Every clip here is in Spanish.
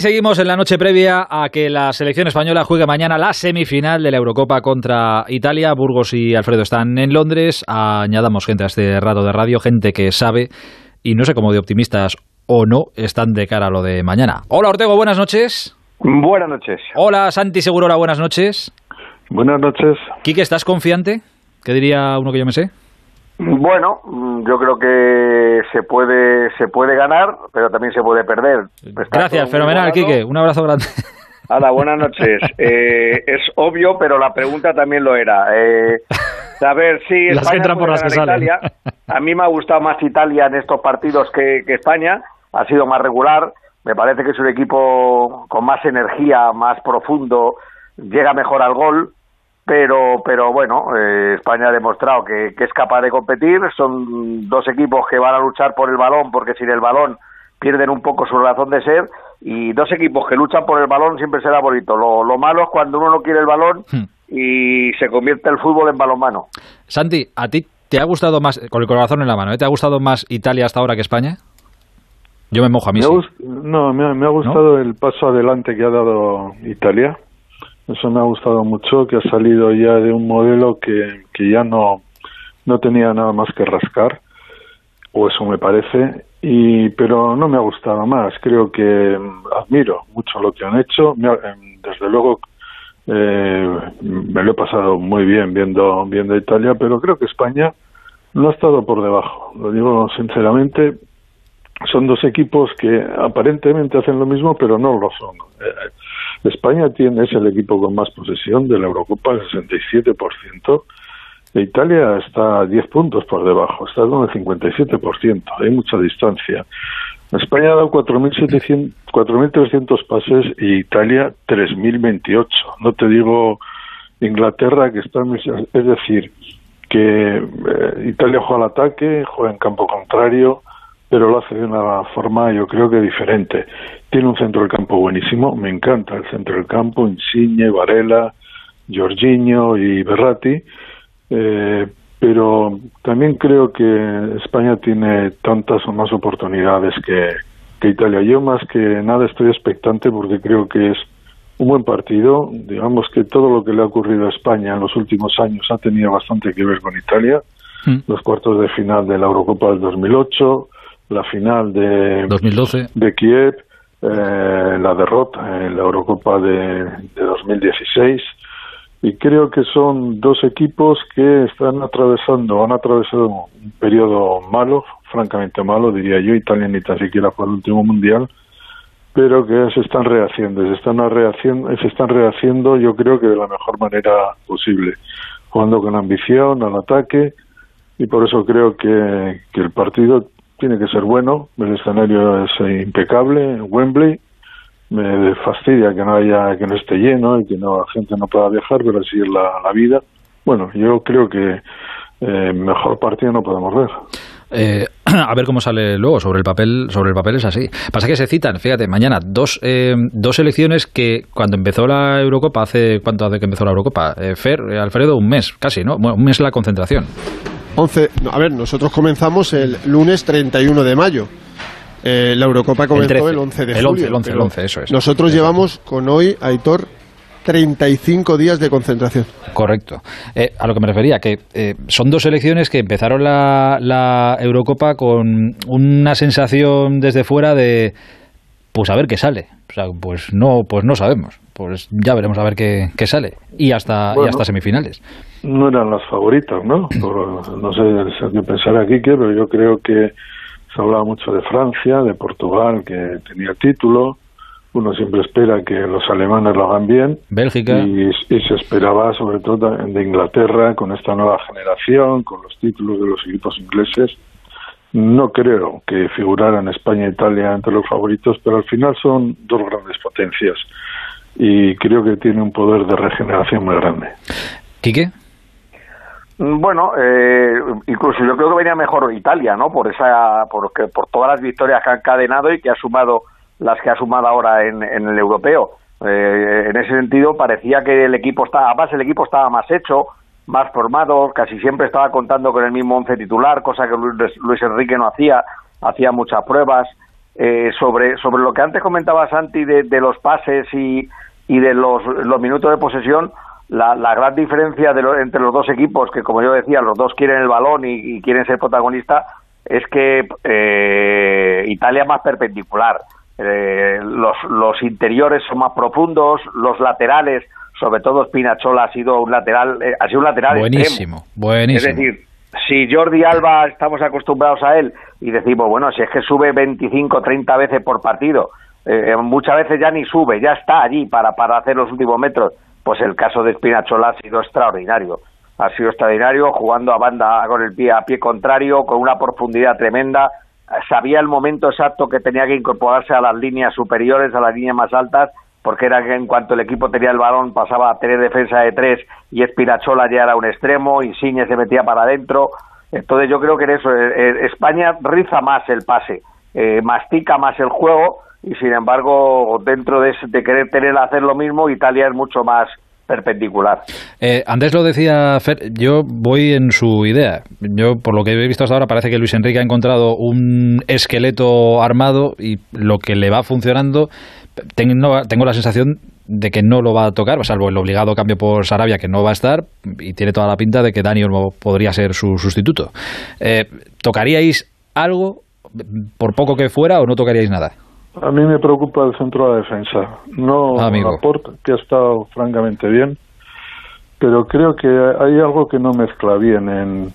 Seguimos en la noche previa a que la selección española juegue mañana la semifinal de la Eurocopa contra Italia. Burgos y Alfredo están en Londres. Añadamos gente a este rato de radio, gente que sabe y no sé cómo de optimistas o no están de cara a lo de mañana. Hola Ortego, buenas noches. Buenas noches. Hola Santi Segurola, buenas noches. Buenas noches. Quique, ¿estás confiante? ¿Qué diría uno que yo me sé? Bueno, mm, yo creo que se puede se puede ganar, pero también se puede perder. Gracias, fenomenal, Quique. Un abrazo grande. Hola, buenas noches. Eh, es obvio, pero la pregunta también lo era. Eh, saber si España por las que Italia. A mí me ha gustado más Italia en estos partidos que, que España. Ha sido más regular. Me parece que es un equipo con más energía, más profundo, llega mejor al gol pero pero bueno eh, España ha demostrado que, es capaz de competir. Son dos equipos que van a luchar por el balón porque sin el balón pierden un poco su razón de ser. Y dos equipos que luchan por el balón siempre será bonito. Lo, lo malo es cuando uno no quiere el balón hmm. y se convierte el fútbol en balonmano. Santi a ti te ha gustado más con el corazón en la mano ¿eh? te ha gustado más Italia hasta ahora que España yo me mojo a mí no me ha, gustado el paso adelante que ha dado Italia eso me ha gustado mucho, que ha salido ya de un modelo que, que ya no, no tenía nada más que rascar, o eso me parece, y pero no me ha gustado más. Creo que mm, admiro mucho lo que han hecho. Em, desde luego eh, me lo he pasado muy bien viendo viendo Italia, pero creo que España no ha estado por debajo. Lo digo sinceramente. Son dos equipos que aparentemente hacen lo mismo, pero no lo son. Eh, España tiene, es el equipo con más posesión de la Eurocopa, el 67%. E Italia está a 10 puntos por debajo, está con el 57%, hay mucha distancia. España ha dado 4.300 pases y Italia 3.028. No te digo Inglaterra, que está, es decir, que eh, Italia juega al ataque, juega en campo contrario, pero lo hace de una forma yo creo que diferente. Tiene un centro del campo buenísimo, me encanta el centro del campo, Insigne, Varela, Jorginho y Berratti, eh, pero también creo que España tiene tantas o más oportunidades que, que Italia. Yo más que nada estoy expectante porque creo que es un buen partido. Digamos que todo lo que le ha ocurrido a España en los últimos años ha tenido bastante que ver con Italia. Mm. Los cuartos de final de la Eurocopa del 2008, la final de 2012 de Kiev, eh, la derrota en la Eurocopa de, de 2016 y creo que son dos equipos que están atravesando, han atravesado un periodo malo, francamente malo, diría yo, Italia ni tan siquiera fue el último mundial, pero que se están rehaciendo, se están rehaciendo, se están rehaciendo yo creo que de la mejor manera posible, jugando con ambición, al ataque, y por eso creo que, que el partido tiene que ser bueno, el escenario es impecable, Wembley, me fastidia que no haya, que no esté lleno y que no, la gente no pueda viajar, pero así es la, vida. Bueno, yo creo que eh, mejor partido no podemos ver. Eh, a ver cómo sale luego sobre el papel sobre el papel es así pasa que se citan fíjate mañana dos eh, dos elecciones que cuando empezó la Eurocopa hace cuánto hace que empezó la Eurocopa Fer Alfredo un mes casi no un mes la concentración 11, a ver, nosotros comenzamos el lunes 31 de mayo. Eh, la Eurocopa comenzó el, 11 de julio. El 11, el 11, eso es. Nosotros llevamos con hoy, Aitor, 35 días de concentración. Correcto. Eh, a lo que me refería, que eh, son dos elecciones que empezaron la, la, Eurocopa con una sensación desde fuera de, pues a ver qué sale. O sea, pues no, pues no sabemos. Pues ya veremos a ver qué, qué sale. Y hasta, y hasta semifinales no eran las favoritas, ¿no? no sé qué pensar aquí, pero yo creo que se hablaba mucho de Francia, de Portugal, que tenía título. Uno siempre espera que los alemanes lo hagan bien. Bélgica. Y, se esperaba, sobre todo, de Inglaterra, con esta nueva generación, con los títulos de los equipos ingleses. No creo que figuraran España e Italia entre los favoritos, pero al final son dos grandes potencias y creo que tiene un poder de regeneración muy grande. ¿Quique? Bueno, eh, incluso yo creo que venía mejor Italia, ¿no? Por esa, porque, por todas las victorias que ha encadenado y que ha sumado las que ha sumado ahora en, el europeo. Eh, en ese sentido parecía que el equipo estaba, además el equipo estaba más hecho, más formado, casi siempre estaba contando con el mismo once titular, cosa que Luis, Enrique no hacía, hacía muchas pruebas. Eh, sobre, sobre lo que antes comentaba Santi de, de los pases y, y de los, los minutos de posesión, la, la gran diferencia de entre los dos equipos, que como yo decía, los dos quieren el balón y, quieren ser protagonistas, es que eh, Italia es más perpendicular. Eh, los, los interiores son más profundos, los laterales, sobre todo Spinachola ha sido un lateral, eh, ha sido un lateral buenísimo, buenísimo. Es decir, si Jordi Alba estamos acostumbrados a él y decimos, bueno, si es que sube 25, 30 veces por partido, eh, muchas veces ya ni sube, ya está allí para, para hacer los últimos metros, pues el caso de Spinachola ha sido extraordinario. Ha sido extraordinario jugando a banda con el pie a pie contrario, con una profundidad tremenda. Sabía el momento exacto que tenía que incorporarse a las líneas superiores, a las líneas más altas, porque era que en cuanto el equipo tenía el balón pasaba a tener defensa de tres y Espinachola ya era un extremo, y Signe se metía para adentro. Entonces yo creo que en eso eh, eh, España riza más el pase, eh, mastica más el juego y sin embargo dentro de, de querer tener hacer lo mismo Italia es mucho más perpendicular. Eh, Andrés lo decía, Fer, yo voy en su idea. Yo, por lo que he visto hasta ahora, parece que Luis Enrique ha encontrado un esqueleto armado y lo que le va funcionando, tengo, tengo la sensación de que no lo va a tocar, salvo el obligado cambio por Sarabia, que no va a estar, y tiene toda la pinta de que Dani podría ser su sustituto. Eh, ¿Tocaríais algo, por poco que fuera, o no tocaríais nada? A mí me preocupa el centro de la defensa. No ah, que ha estado francamente bien, pero creo que hay algo que no mezcla bien en,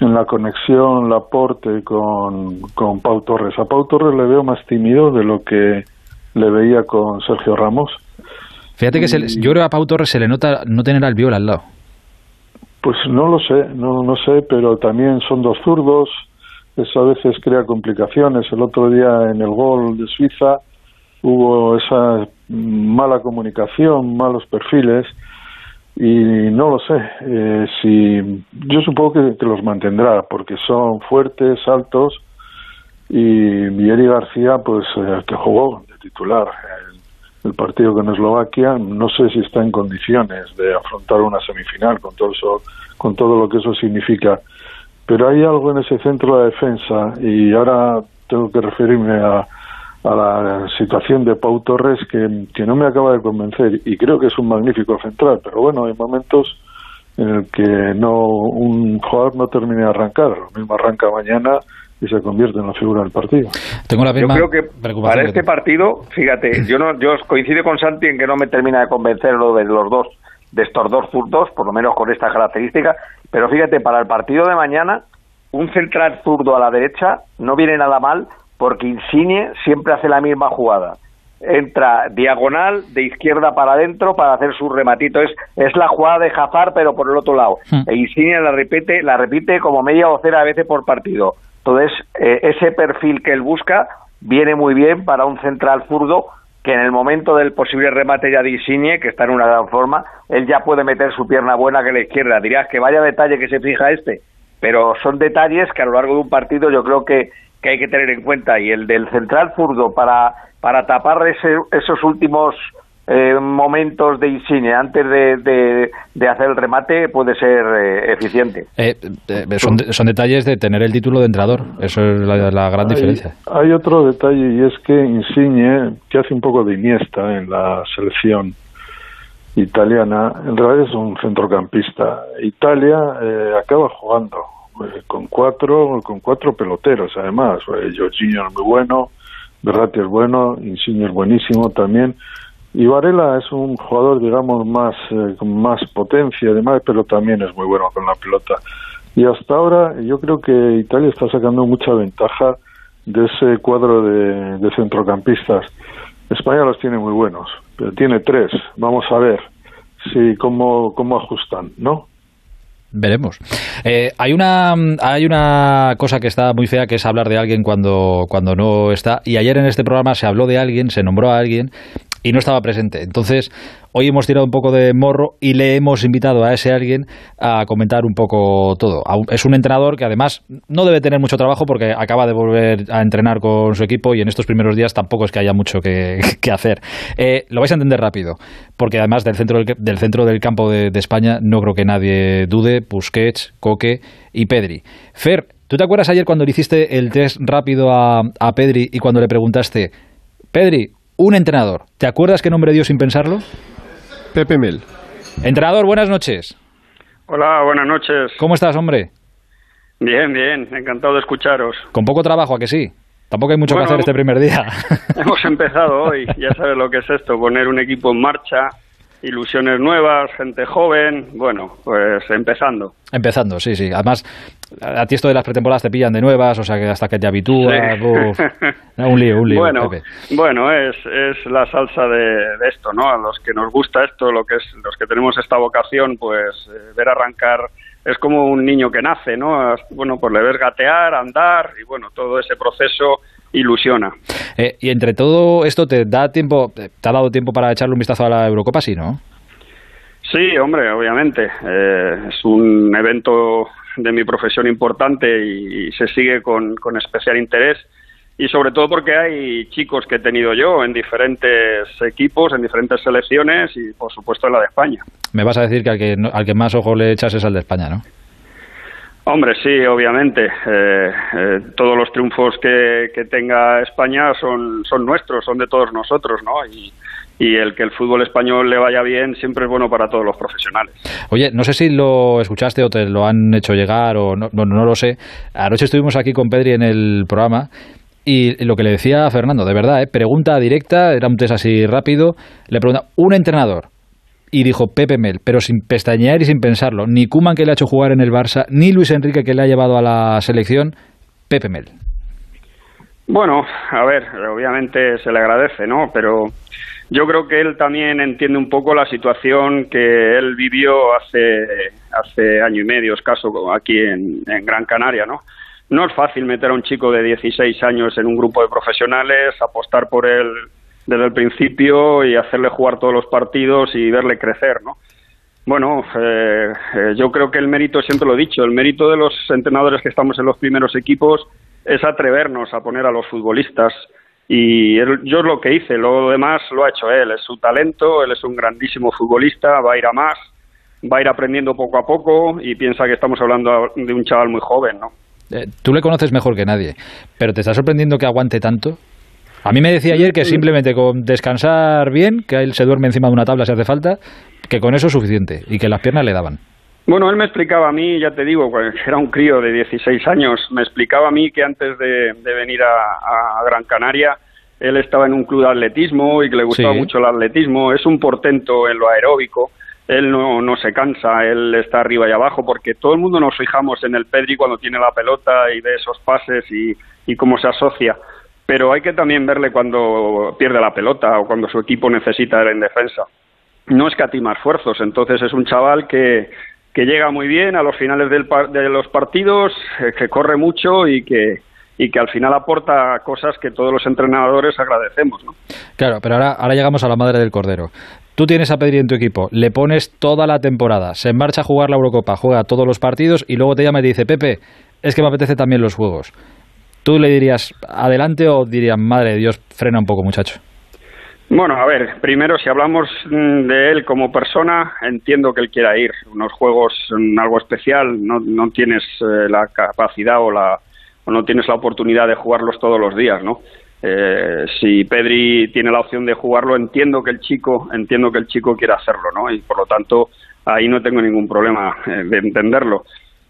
en la conexión Laporte con, con Pau Torres. A Pau Torres le veo más tímido de lo que le veía con Sergio Ramos. Fíjate que yo creo que a Pau Torres se le nota no tener al viola al lado. Pues no lo sé, no, no sé, pero también son dos zurdos, eso a veces crea complicaciones. El otro día en el gol de Suiza hubo esa mala comunicación, malos perfiles y no lo sé. Eh, si yo supongo que, los mantendrá porque son fuertes, altos y Vieri García, pues eh, que jugó titular el, el, partido con Eslovaquia, no sé si está en condiciones de afrontar una semifinal con todo eso, con todo lo que eso significa pero hay algo en ese centro de defensa y ahora tengo que referirme a, la situación de Pau Torres que, que, no me acaba de convencer y creo que es un magnífico central, pero bueno, hay momentos en el que no un jugador no termine de arrancar, lo mismo arranca mañana y se convierte en la figura del partido. Tengo la misma yo creo que para este partido, fíjate, yo no yo coincido con Santi en que no me termina de convencer lo de los dos de estos dos zurdos, por lo menos con esta característica. Pero fíjate, para el partido de mañana, un central zurdo a la derecha no viene nada mal porque Insigne siempre hace la misma jugada. Entra diagonal de izquierda para adentro para hacer su rematito. Es, es la jugada de Jafar, pero por el otro lado. Hmm. E Insigne la repite, la repite como media docena veces por partido. Entonces, eh, ese perfil que él busca viene muy bien para un central zurdo que en el momento del posible remate ya de Insigne, que está en una gran forma, él ya puede meter su pierna buena que la izquierda. Dirías que vaya detalle que se fija este, pero son detalles que a lo largo de un partido yo creo que, hay que tener en cuenta. Y el del central zurdo para, para tapar esos últimos eh, momentos de insigne antes de, de, hacer el remate puede ser eh, eficiente. Eh, son, son, detalles de tener el título de entrenador, eso es la, gran diferencia. Hay otro detalle y es que Insigne, que hace un poco de Iniesta en la selección italiana, en realidad es un centrocampista. Italia acaba jugando con cuatro con cuatro peloteros además. Jorginho es muy bueno, Berratti es bueno, Insigne es buenísimo también y es un jugador, digamos, más eh, con más potencia, además, pero también es muy bueno con la pelota. Y hasta ahora yo creo que Italia está sacando mucha ventaja de ese cuadro de, centrocampistas. España los tiene muy buenos, pero tiene tres. Vamos a ver si cómo, cómo ajustan, ¿no? Veremos. Eh, hay una hay una cosa que está muy fea que es hablar de alguien cuando cuando no está. Y ayer en este programa se habló de alguien, se nombró a alguien y no estaba presente. Entonces, hoy hemos tirado un poco de morro y le hemos invitado a ese alguien a comentar un poco todo. Es un entrenador que además no debe tener mucho trabajo porque acaba de volver a entrenar con su equipo y en estos primeros días tampoco es que haya mucho que, hacer. Eh, lo vais a entender rápido, porque además del centro del, centro del campo de, España no creo que nadie dude, Busquets, Coque y Pedri. Fer, ¿Tú te acuerdas ayer cuando le hiciste el test rápido a Pedri y cuando le preguntaste, Pedri, un entrenador, ¿te acuerdas qué nombre dio sin pensarlo? Pepe Mel. Entrenador, buenas noches. Hola, buenas noches. ¿Cómo estás, hombre? Bien, bien, encantado de escucharos. Con poco trabajo, ¿a que sí? Tampoco hay mucho que hacer este primer día. Hemos empezado hoy, ya sabes lo que es esto, poner un equipo en marcha, ilusiones nuevas, gente joven, bueno, pues empezando. Empezando, sí, sí. Además, a ti esto de las pretemporadas te pillan de nuevas, o sea que hasta que te habitúas, un lío, un lío. Bueno, bueno es, es la salsa de, esto, ¿no? A los que nos gusta esto, lo que es, los que tenemos esta vocación, pues eh, ver arrancar es como un niño que nace, ¿no? Bueno, pues le ves gatear, andar y bueno, todo ese proceso ilusiona. Eh, y entre todo esto, ¿te da tiempo, te ha dado tiempo para echarle un vistazo a la Eurocopa, sí, no? Sí, hombre, obviamente. Eh, es un evento de mi profesión importante y, se sigue con, con especial interés y sobre todo porque hay chicos que he tenido yo en diferentes equipos, en diferentes selecciones y por supuesto en la de España. Me vas a decir que al que, al que más ojo le echas es al de España, ¿no? Hombre, sí, obviamente. Eh, eh, todos los triunfos que, que, tenga España son, son nuestros, son de todos nosotros, ¿no? Y, y el que el fútbol español le vaya bien siempre es bueno para todos los profesionales. Oye, no sé si lo escuchaste o te lo han hecho llegar o no, no, no lo sé. Anoche estuvimos aquí con Pedri en el programa y lo que le decía a Fernando, de verdad, ¿eh? pregunta directa, era un test así rápido, le pregunta, un entrenador, y dijo Pepe Mel, pero sin pestañear y sin pensarlo. Ni Kuman que le ha hecho jugar en el Barça, ni Luis Enrique que le ha llevado a la selección, Pepe Mel. Bueno, a ver, obviamente se le agradece, ¿no? Pero yo creo que él también entiende un poco la situación que él vivió hace, hace año y medio, escaso, aquí en, en Gran Canaria, ¿no? No es fácil meter a un chico de 16 años en un grupo de profesionales, apostar por él desde el principio y hacerle jugar todos los partidos y verle crecer, ¿no? Bueno, eh, eh, yo creo que el mérito, siempre lo he dicho, el mérito de los entrenadores que estamos en los primeros equipos es atrevernos a poner a los futbolistas. Y yo es lo que hice, lo demás lo ha hecho él, es su talento, él es un grandísimo futbolista, va a ir a más, va a ir aprendiendo poco a poco y piensa que estamos hablando de un chaval muy joven, ¿no? Eh, tú le conoces mejor que nadie, pero ¿te está sorprendiendo que aguante tanto? A mí me decía ayer que simplemente con descansar bien, que él se duerme encima de una tabla si hace falta, que con eso es suficiente y que las piernas le daban. Bueno, él me explicaba a mí, ya te digo, era un crío de 16 años, me explicaba a mí que antes de, venir a, Gran Canaria, él estaba en un club de atletismo y que le gustaba mucho el atletismo, es un portento en lo aeróbico, él no, no se cansa, él está arriba y abajo, porque todo el mundo nos fijamos en el Pedri cuando tiene la pelota y ve esos pases y, y cómo se asocia pero hay que también verle cuando pierde la pelota o cuando su equipo necesita en defensa. No escatima esfuerzos, entonces es un chaval que, que llega muy bien a los finales del de los partidos, eh, que corre mucho y que, y que al final aporta cosas que todos los entrenadores agradecemos. ¿no? Claro, pero ahora, ahora llegamos a la madre del cordero. Tú tienes a Pedri en tu equipo, le pones toda la temporada, se marcha a jugar la Eurocopa, juega todos los partidos y luego te llama y te dice, Pepe, es que me apetece también los juegos. ¿Tú le dirías adelante o dirías, madre de Dios, frena un poco, muchacho? Bueno, a ver, primero si hablamos mm, de él como persona, entiendo que él quiera ir. Unos juegos, mm, algo especial, no, no tienes eh, la capacidad o, la, o no tienes la oportunidad de jugarlos todos los días, ¿no? Eh, si Pedri tiene la opción de jugarlo, entiendo que el chico, entiendo que el chico quiera hacerlo, ¿no? Y por lo tanto, ahí no tengo ningún problema eh, de entenderlo.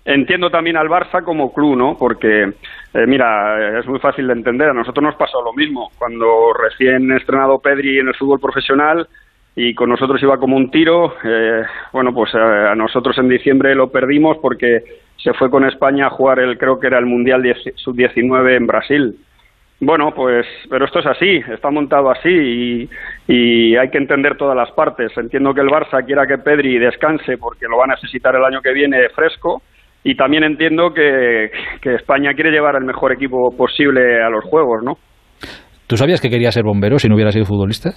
Entiendo también al Barça como club, ¿no? Porque, eh, mira, es muy fácil de entender. A nosotros nos pasó lo mismo. Cuando recién estrenado Pedri en el fútbol profesional y con nosotros iba como un tiro, eh, bueno, pues eh, a nosotros en diciembre lo perdimos porque se fue con España a jugar el, creo que era el Mundial Sub-19 en Brasil. Bueno, pues, pero esto es así, está montado así y, y, hay que entender todas las partes. Entiendo que el Barça quiera que Pedri descanse porque lo va a necesitar el año que viene fresco y también entiendo que, España quiere llevar el mejor equipo posible a los Juegos, ¿no? ¿Tú sabías que quería ser bombero si no hubiera sido futbolista?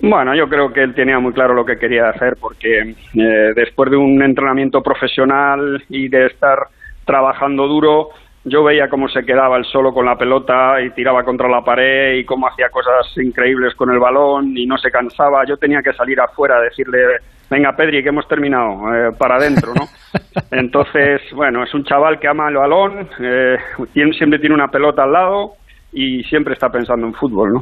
Bueno, yo creo que él tenía muy claro lo que quería hacer porque eh, después de un entrenamiento profesional y de estar trabajando duro, yo veía cómo se quedaba el solo con la pelota y tiraba contra la pared y cómo hacía cosas increíbles con el balón y no se cansaba. Yo tenía que salir afuera a decirle, venga Pedri, que hemos terminado, eh, para adentro, ¿no? Entonces, bueno, es un chaval que ama el balón, eh, siempre tiene una pelota al lado y siempre está pensando en fútbol, ¿no?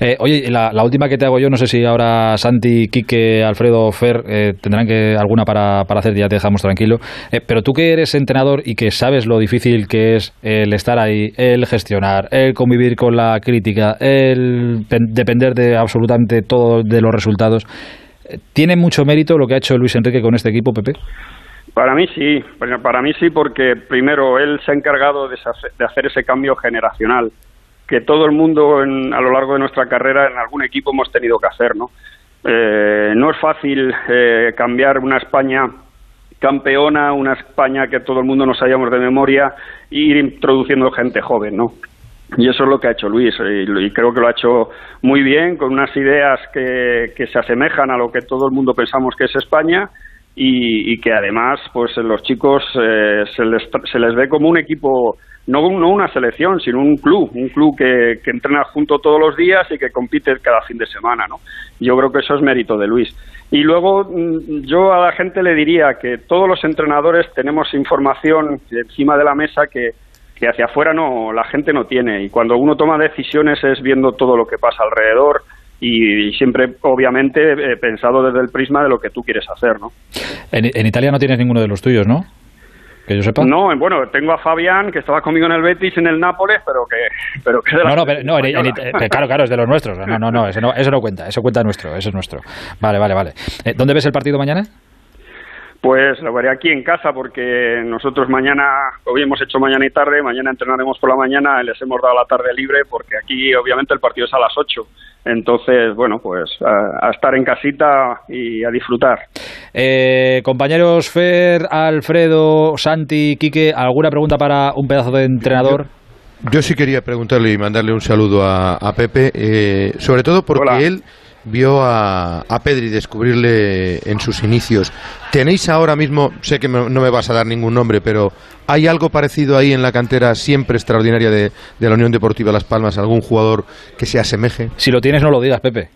Eh, oye, la, última que te hago yo, no sé si ahora Santi, Quique, Alfredo, Fer eh, tendrán que alguna para, para hacer, ya te dejamos tranquilo. Eh, pero tú que eres entrenador y que sabes lo difícil que es el estar ahí, el gestionar, el convivir con la crítica, el depender de absolutamente todo de los resultados, ¿tiene mucho mérito lo que ha hecho Luis Enrique con este equipo, Pepe? Para mí sí, para mí sí, porque primero él se ha encargado de hacer ese cambio generacional que todo el mundo a lo largo de nuestra carrera en algún equipo hemos tenido que hacer, ¿no? Eh, no es fácil eh, cambiar una España campeona, una España que todo el mundo nos hayamos de memoria, e ir introduciendo gente joven, ¿no? Y eso es lo que ha hecho Luis, y, creo que lo ha hecho muy bien, con unas ideas que, que, se asemejan a lo que todo el mundo pensamos que es España, y, que además, pues los chicos eh, se, les, se les ve como un equipo no, no una selección, sino un club, un club que, que entrena junto todos los días y que compite cada fin de semana, ¿no? Yo creo que eso es mérito de Luis. Y luego mm, yo a la gente le diría que todos los entrenadores tenemos información encima de la mesa que, que hacia afuera no la gente no tiene y cuando uno toma decisiones es viendo todo lo que pasa alrededor y, siempre obviamente eh, pensado desde el prisma de lo que tú quieres hacer, ¿no? En, en Italia no tienes ninguno de los tuyos, ¿no? que yo sepa. No, bueno, tengo a Fabián, que estaba conmigo en el Betis, en el Nápoles, pero que... Pero que no, no, no claro, claro, es de los nuestros. No, no, no, eso no, eso no cuenta, eso cuenta nuestro, eso es nuestro. Vale, vale, vale. Eh, ¿Dónde ves el partido mañana? Pues lo veré aquí en casa porque nosotros mañana, hoy hemos hecho mañana y tarde, mañana entrenaremos por la mañana, les hemos dado la tarde libre porque aquí obviamente el partido es a las 8. Entonces, bueno, pues a, estar en casita y a disfrutar. Eh, compañeros Fer, Alfredo, Santi, Quique, ¿alguna pregunta para un pedazo de entrenador? Yo, sí quería preguntarle y mandarle un saludo a, Pepe, eh, sobre todo porque él vio a, a, Pedri descubrirle en sus inicios. ¿Tenéis ahora mismo, sé que no me vas a dar ningún nombre, pero ¿hay algo parecido ahí en la cantera siempre extraordinaria de, la Unión Deportiva Las Palmas? ¿Algún jugador que se asemeje? Si lo tienes, no lo digas, Pepe.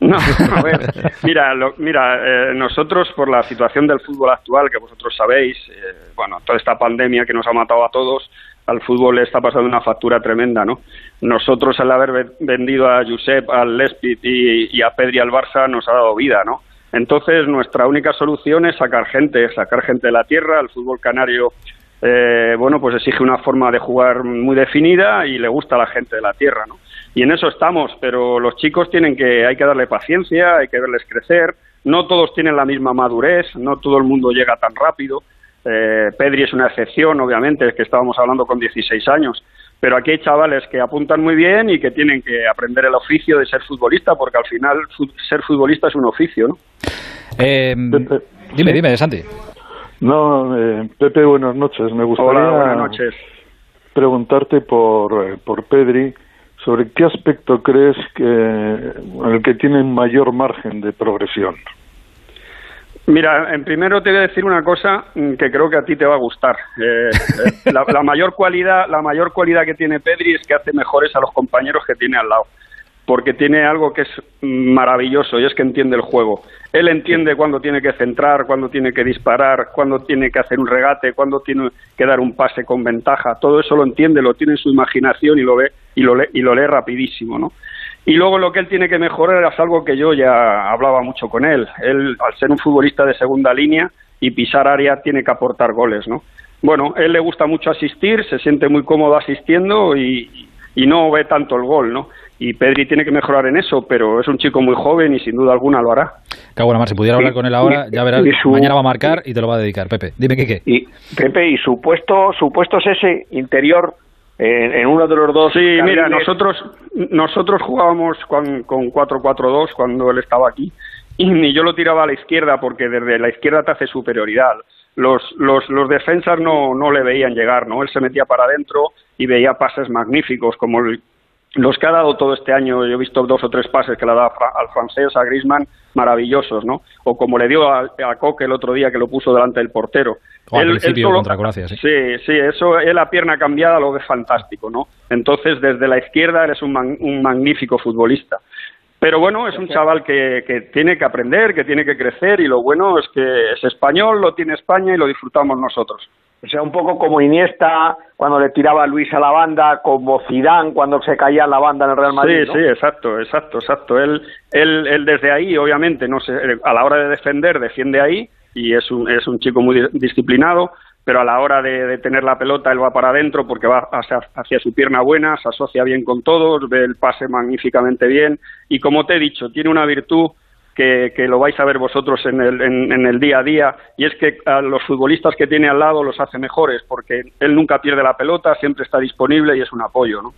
No, a ver, mira, mira eh, nosotros por la situación del fútbol actual, que vosotros sabéis, eh, bueno, toda esta pandemia que nos ha matado a todos, al fútbol le está pasando una factura tremenda, ¿no? Nosotros al haber vendido a Josep, al Lespit y, a Pedri al Barça nos ha dado vida, ¿no? Entonces nuestra única solución es sacar gente, sacar gente de la tierra. El fútbol canario, eh, bueno, pues exige una forma de jugar muy definida y le gusta a la gente de la tierra, ¿no? Y en eso estamos, pero los chicos tienen que, hay que darle paciencia, hay que verles crecer. No todos tienen la misma madurez, no todo el mundo llega tan rápido. Eh, Pedri es una excepción, obviamente, es que estábamos hablando con 16 años, pero aquí hay chavales que apuntan muy bien y que tienen que aprender el oficio de ser futbolista, porque al final ser futbolista es un oficio, ¿no? Eh, dime, dime, Santi. No, eh, Pepe, buenas noches. Me gustaría preguntarte por, por Pedri sobre qué aspecto crees que en el que tiene mayor margen de progresión. Mira, en primero te voy a decir una cosa mm, que creo que a ti te va a gustar. Eh, eh, la, mayor cualidad, la mayor cualidad que tiene Pedri es que hace mejores a los compañeros que tiene al lado, porque tiene algo que es maravilloso y es que entiende el juego. Él entiende cuándo tiene que centrar, cuándo tiene que disparar, cuándo tiene que hacer un regate, cuándo tiene que dar un pase con ventaja. Todo eso lo entiende, lo tiene en su imaginación y lo ve y lo lee, y lo lee rapidísimo, ¿no? Y luego lo que él tiene que mejorar es algo que yo ya hablaba mucho con él. Él, al ser un futbolista de segunda línea y pisar área, tiene que aportar goles, ¿no? Bueno, él le gusta mucho asistir, se siente muy cómodo asistiendo y, no ve tanto el gol, ¿no? Y Pedri tiene que mejorar en eso, pero es un chico muy joven y sin duda alguna lo hará. Bueno, si pudiera hablar con él ahora, ya verás, mañana va a marcar y te lo va a dedicar, Pepe. Dime qué qué. Y, Pepe, y su puesto, su puesto es ese, interior, en, uno de los dos. Sí, mira, nosotros nosotros jugábamos con, con 4-4-2 cuando él estaba aquí y yo lo tiraba a la izquierda porque desde la izquierda te hace superioridad. Los, los, los defensas no, no le veían llegar, ¿no? Él se metía para adentro y veía pases magníficos como el, los que ha dado todo este año, yo he visto dos o tres pases que le ha dado al francés, a Griezmann, maravillosos, ¿no? O como le dio a, a Coque el otro día que lo puso delante del portero. al principio contra Croacia, sí. Sí, sí, eso, él la pierna cambiada lo ve fantástico, ¿no? Entonces, desde la izquierda él es un, un magnífico futbolista. Pero bueno, es un chaval que, que, tiene que aprender, que tiene que crecer y lo bueno es que es español, lo tiene España y lo disfrutamos nosotros. O sea, un poco como Iniesta cuando le tiraba a Luis a la banda, como Zidane cuando se caía en la banda en el Real Madrid. Sí, sí, exacto, exacto, exacto. Él, él, él desde ahí, obviamente, no sé, a la hora de defender, defiende ahí y es un, es un chico muy disciplinado pero a la hora de, tener la pelota él va para adentro porque va hacia, hacia, su pierna buena, se asocia bien con todos, ve el pase magníficamente bien y como te he dicho, tiene una virtud que, lo vais a ver vosotros en el, en, el día a día, y es que a los futbolistas que tiene al lado los hace mejores, porque él nunca pierde la pelota, siempre está disponible y es un apoyo, ¿no?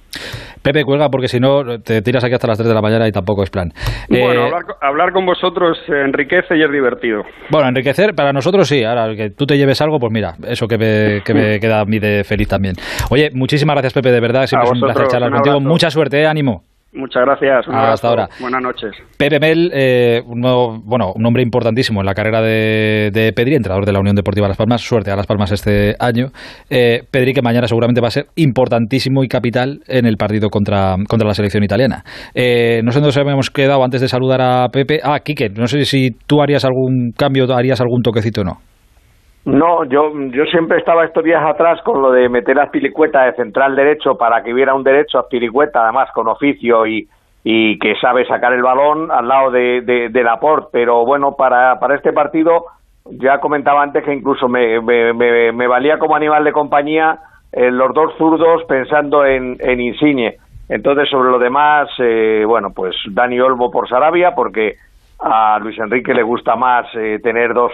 Pepe, cuelga, porque si no te tiras aquí hasta las 3 de la mañana y tampoco es plan. Bueno, eh, hablar, con vosotros enriquece y es divertido. Bueno, enriquecer para nosotros sí, ahora que tú te lleves algo, pues mira, eso que me, que me queda a mí de feliz también. Oye, muchísimas gracias Pepe, de verdad, siempre es un placer charlar contigo. Mucha suerte, ¿eh? ánimo. Muchas gracias. Hasta ahora. Buenas noches. Pepe Mel, eh, un bueno, un hombre importantísimo en la carrera de, de, Pedri, entrenador de la Unión Deportiva Las Palmas. Suerte a Las Palmas este año. Eh, Pedri, que mañana seguramente va a ser importantísimo y capital en el partido contra, contra la selección italiana. Eh, no sé dónde hemos quedado antes de saludar a Pepe. Ah, Quique, no sé si tú harías algún cambio, harías algún toquecito o no. No, yo, yo siempre estaba estos días atrás con lo de meter a Pilicueta de central derecho para que hubiera un derecho a Pilicueta, además con oficio y, y que sabe sacar el balón al lado de, de, de. Pero bueno, para, para este partido ya comentaba antes que incluso me, me, me, valía como animal de compañía eh, los dos zurdos pensando en, en Insigne. Entonces, sobre lo demás, eh, bueno, pues Dani Olmo por Sarabia, porque a Luis Enrique le gusta más eh, tener dos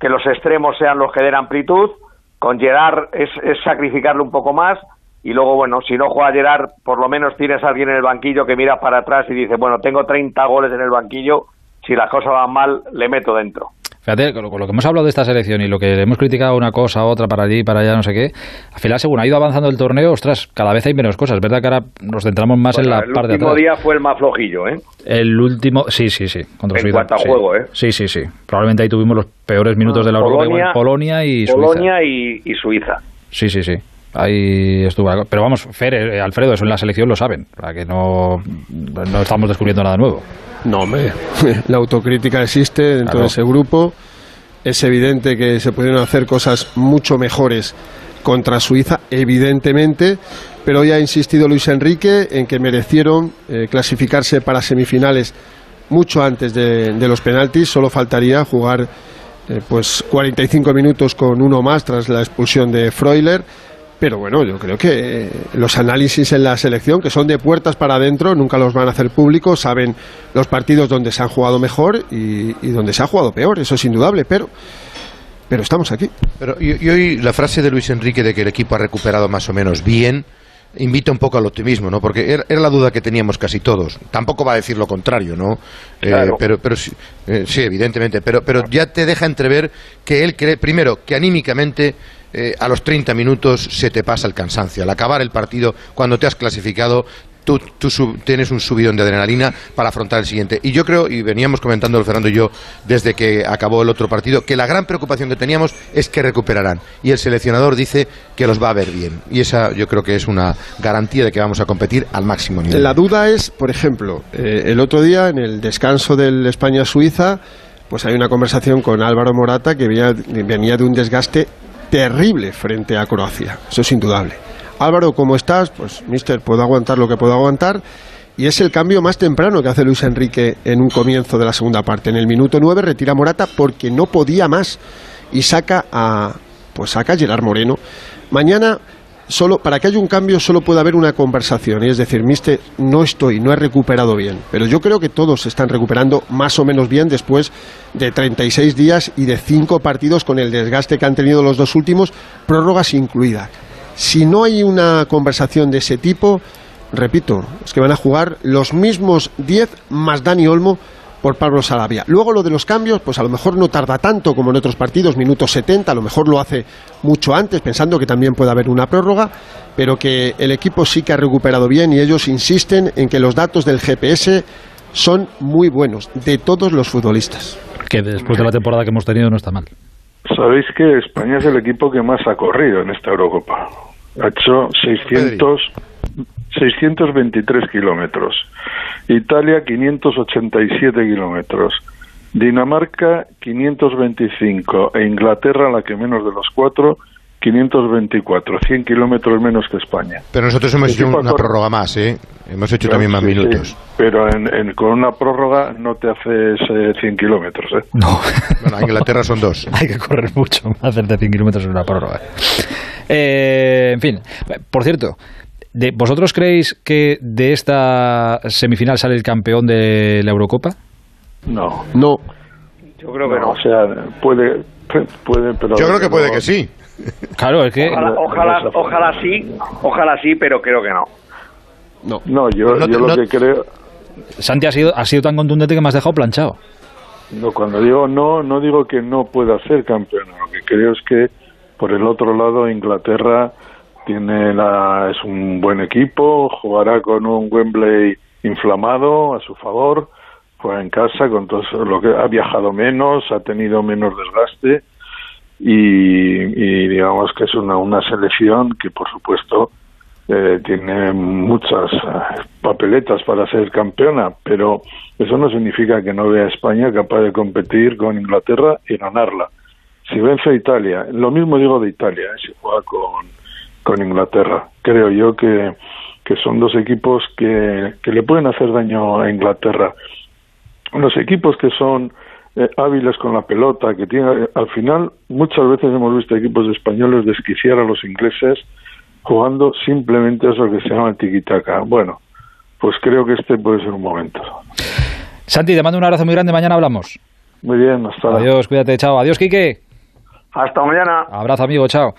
que los extremos sean los que den amplitud. Con Gerard es, es sacrificarle un poco más. Y luego, bueno, si no juega Gerard, por lo menos tienes a alguien en el banquillo que mira para atrás y dice, bueno, tengo 30 goles en el banquillo, si las cosas van mal, le meto dentro. Fíjate, con lo, que hemos hablado de esta selección y lo que hemos criticado una cosa, otra, para allí, para allá, no sé qué, al final, según ha ido avanzando el torneo, ostras, cada vez hay menos cosas. Es verdad que ahora nos centramos más en la parte de El último día fue el más flojillo, ¿eh? El último, sí, sí, sí. Contra en cuanto a juego, ¿eh? Sí, sí, sí. Probablemente ahí tuvimos los peores minutos de la Polonia, Polonia y Suiza. Polonia y, y Suiza. Sí, sí, sí. Ahí estuvo. Pero vamos, Fer, eh, Alfredo, eso en la selección lo saben. Para que no, no estamos descubriendo nada nuevo. No, hombre. La autocrítica existe dentro de ese grupo es evidente que se pudieron hacer cosas mucho mejores contra Suiza, evidentemente, pero hoy ha insistido Luis Enrique en que merecieron eh, clasificarse para semifinales mucho antes de, los penaltis, solo faltaría jugar eh, pues 45 minutos con uno más tras la expulsión de Freuler pero bueno, yo creo que los análisis en la selección, que son de puertas para adentro, nunca los van a hacer públicos, saben los partidos donde se han jugado mejor y, donde se ha jugado peor, eso es indudable, pero pero estamos aquí. Pero y, hoy la frase de Luis Enrique de que el equipo ha recuperado más o menos bien invita un poco al optimismo, ¿no? Porque era, la duda que teníamos casi todos. Tampoco va a decir lo contrario, ¿no? Eh, pero, pero sí, eh, sí, evidentemente. Pero, pero ya te deja entrever que él cree, primero, que anímicamente eh, a los 30 minutos se te pasa el cansancio. Al acabar el partido, cuando te has clasificado, tú, tienes un subidón de adrenalina para afrontar el siguiente. Y yo creo, y veníamos comentando Fernando y yo desde que acabó el otro partido, que la gran preocupación que teníamos es que recuperarán. Y el seleccionador dice que los va a ver bien. Y esa yo creo que es una garantía de que vamos a competir al máximo nivel. La duda es, por ejemplo, eh, el otro día en el descanso del España-Suiza, pues hay una conversación con Álvaro Morata que venía de un desgaste terrible frente a Croacia, eso es indudable. Álvaro, ¿cómo estás? Pues, mister, puedo aguantar lo que puedo aguantar. Y es el cambio más temprano que hace Luis Enrique en un comienzo de la segunda parte. En el minuto 9 retira Morata porque no podía más y saca a pues saca a Gerard Moreno. Mañana solo para que haya un cambio solo puede haber una conversación, y es decir, mister, no estoy, no he recuperado bien, pero yo creo que todos se están recuperando más o menos bien después de 36 días y de cinco partidos con el desgaste que han tenido los dos últimos, prórrogas incluidas. Si no hay una conversación de ese tipo, repito, es que van a jugar los mismos 10 más Dani Olmo por Pablo Salavia. Luego lo de los cambios, pues a lo mejor no tarda tanto como en otros partidos, minutos 70, a lo mejor lo hace mucho antes, pensando que también puede haber una prórroga, pero que el equipo sí que ha recuperado bien y ellos insisten en que los datos del GPS son muy buenos, de todos los futbolistas. Que después de la temporada que hemos tenido no está mal. Sabéis que España es el equipo que más ha corrido en esta Eurocopa. Ha hecho 600, 623 kilómetros. Italia 587 kilómetros. Dinamarca 525 e Inglaterra, la que menos de los cuatro, 524, 100 kilómetros menos que España. Pero nosotros hemos hecho una prórroga más, ¿eh? Hemos hecho también más minutos. pero con una prórroga no te haces 100 kilómetros, ¿eh? No. Bueno, en Inglaterra son dos. Hay que correr mucho, hacerte 100 kilómetros en una prórroga. Eh, en fin, por cierto, de, ¿vosotros creéis que de esta semifinal sale el campeón de la Eurocopa? No. No. Yo creo que no. O sea, puede, puede pero... Yo creo que puede que sí. Claro, es que... Ojalá, ojalá, sí, ojalá sí, pero creo que no. No, no yo, yo lo que creo... Santi ha sido, ha sido tan contundente que me has dejado planchado. No, cuando digo no, no digo que no pueda ser campeón. Lo que creo es que, por el otro lado, Inglaterra tiene la, es un buen equipo, jugará con un Wembley inflamado a su favor, juega en casa con todo lo que ha viajado menos, ha tenido menos desgaste y, digamos que es una, una selección que por supuesto eh, tiene muchas eh, papeletas para ser campeona, pero eso no significa que no vea a España capaz de competir con Inglaterra y ganarla. Si vence a Italia, lo mismo digo de Italia, eh, si juega con, con Inglaterra, creo yo que, que son dos equipos que, que le pueden hacer daño a Inglaterra. Los equipos que son eh, hábiles con la pelota, que tiene, al final muchas veces hemos visto equipos españoles desquiciar a los ingleses jugando simplemente eso que se llama tiquitaca. Bueno, pues creo que este puede ser un momento. Santi, te mando un abrazo muy grande, mañana hablamos. Muy bien, hasta Adiós, cuídate, chao. Adiós, Quique. Hasta mañana. Abrazo, amigo, chao.